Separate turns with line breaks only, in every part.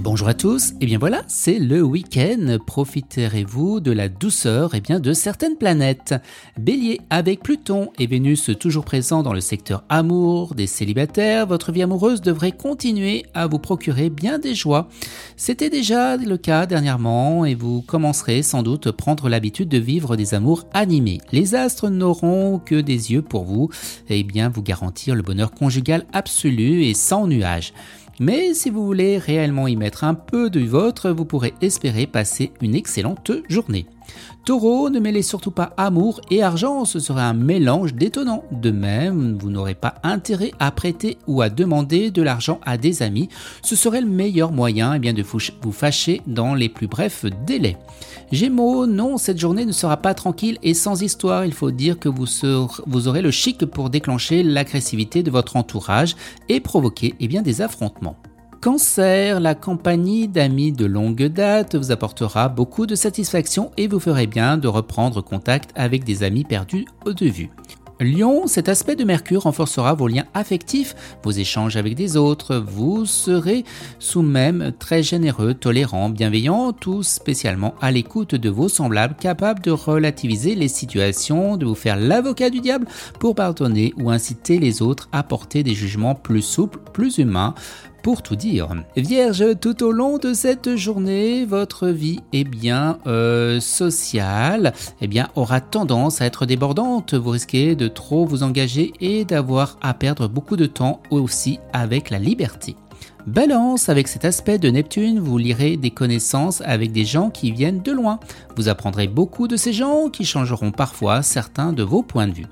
Bonjour à tous, et eh bien voilà, c'est le week-end, profiterez-vous de la douceur et eh bien de certaines planètes. Bélier, avec Pluton et Vénus toujours présents dans le secteur amour des célibataires, votre vie amoureuse devrait continuer à vous procurer bien des joies. C'était déjà le cas dernièrement et vous commencerez sans doute prendre l'habitude de vivre des amours animés. Les astres n'auront que des yeux pour vous et eh bien vous garantir le bonheur conjugal absolu et sans nuages. Mais si vous voulez réellement y mettre un peu de vôtre, vous pourrez espérer passer une excellente journée. Taureau, ne mêlez surtout pas amour et argent, ce serait un mélange détonnant. De même, vous n'aurez pas intérêt à prêter ou à demander de l'argent à des amis, ce serait le meilleur moyen eh bien, de vous fâcher dans les plus brefs délais. Gémeaux, non, cette journée ne sera pas tranquille et sans histoire, il faut dire que vous, aurez le chic pour déclencher l'agressivité de votre entourage et provoquer eh bien, des affrontements. Cancer, la compagnie d'amis de longue date vous apportera beaucoup de satisfaction et vous ferez bien de reprendre contact avec des amis perdus de vue. Lion, cet aspect de Mercure renforcera vos liens affectifs, vos échanges avec des autres. Vous serez sous même très généreux, tolérant, bienveillant, tout spécialement à l'écoute de vos semblables, capable de relativiser les situations, de vous faire l'avocat du diable pour pardonner ou inciter les autres à porter des jugements plus souples, plus humains pour tout dire. Vierge, tout au long de cette journée, votre vie est bien euh, sociale eh bien, aura tendance à être débordante. Vous risquez de trop vous engager et d'avoir à perdre beaucoup de temps aussi avec la liberté. Balance, avec cet aspect de Neptune, vous lirez des connaissances avec des gens qui viennent de loin. Vous apprendrez beaucoup de ces gens qui changeront parfois certains de vos points de vue.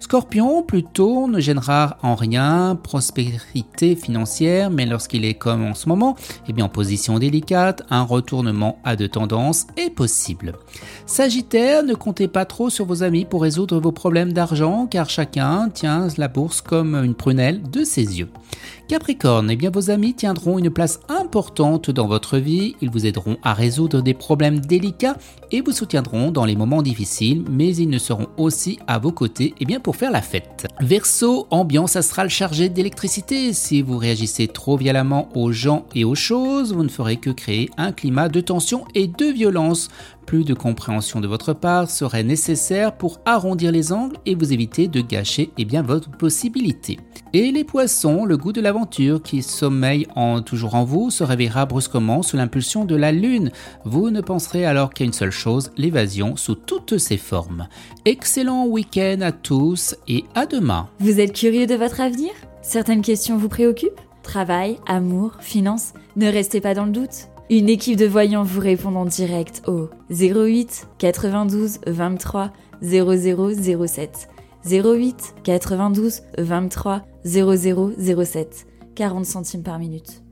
Scorpion, plutôt, ne gênera en rien prospérité financière, mais lorsqu'il est comme en ce moment, eh bien en position délicate, un retournement à de tendance est possible. Sagittaire, ne comptez pas trop sur vos amis pour résoudre vos problèmes d'argent, car chacun tient la bourse comme une prunelle de ses yeux. Capricorne, eh bien vos amis tiendront une place importante dans votre vie, ils vous aideront à résoudre des problèmes délicats et vous soutiendront dans les moments difficiles, mais ils ne seront aussi à vos côtés eh bien, pour faire la fête. Verseau, ambiance astrale chargée d'électricité. Si vous réagissez trop violemment aux gens et aux choses, vous ne ferez que créer un climat de tension et de violence. Plus de compréhension de votre part serait nécessaire pour arrondir les angles et vous éviter de gâcher eh bien, votre possibilité. Et les poissons, le goût de qui sommeille en, toujours en vous se réveillera brusquement sous l'impulsion de la lune. Vous ne penserez alors qu'à une seule chose, l'évasion sous toutes ses formes. Excellent week-end à tous et à demain.
Vous êtes curieux de votre avenir? Certaines questions vous préoccupent? Travail, amour, finances? Ne restez pas dans le doute. Une équipe de voyants vous répond en direct au 08 92 23 0007. 08 92 23 0007. 40 centimes par minute.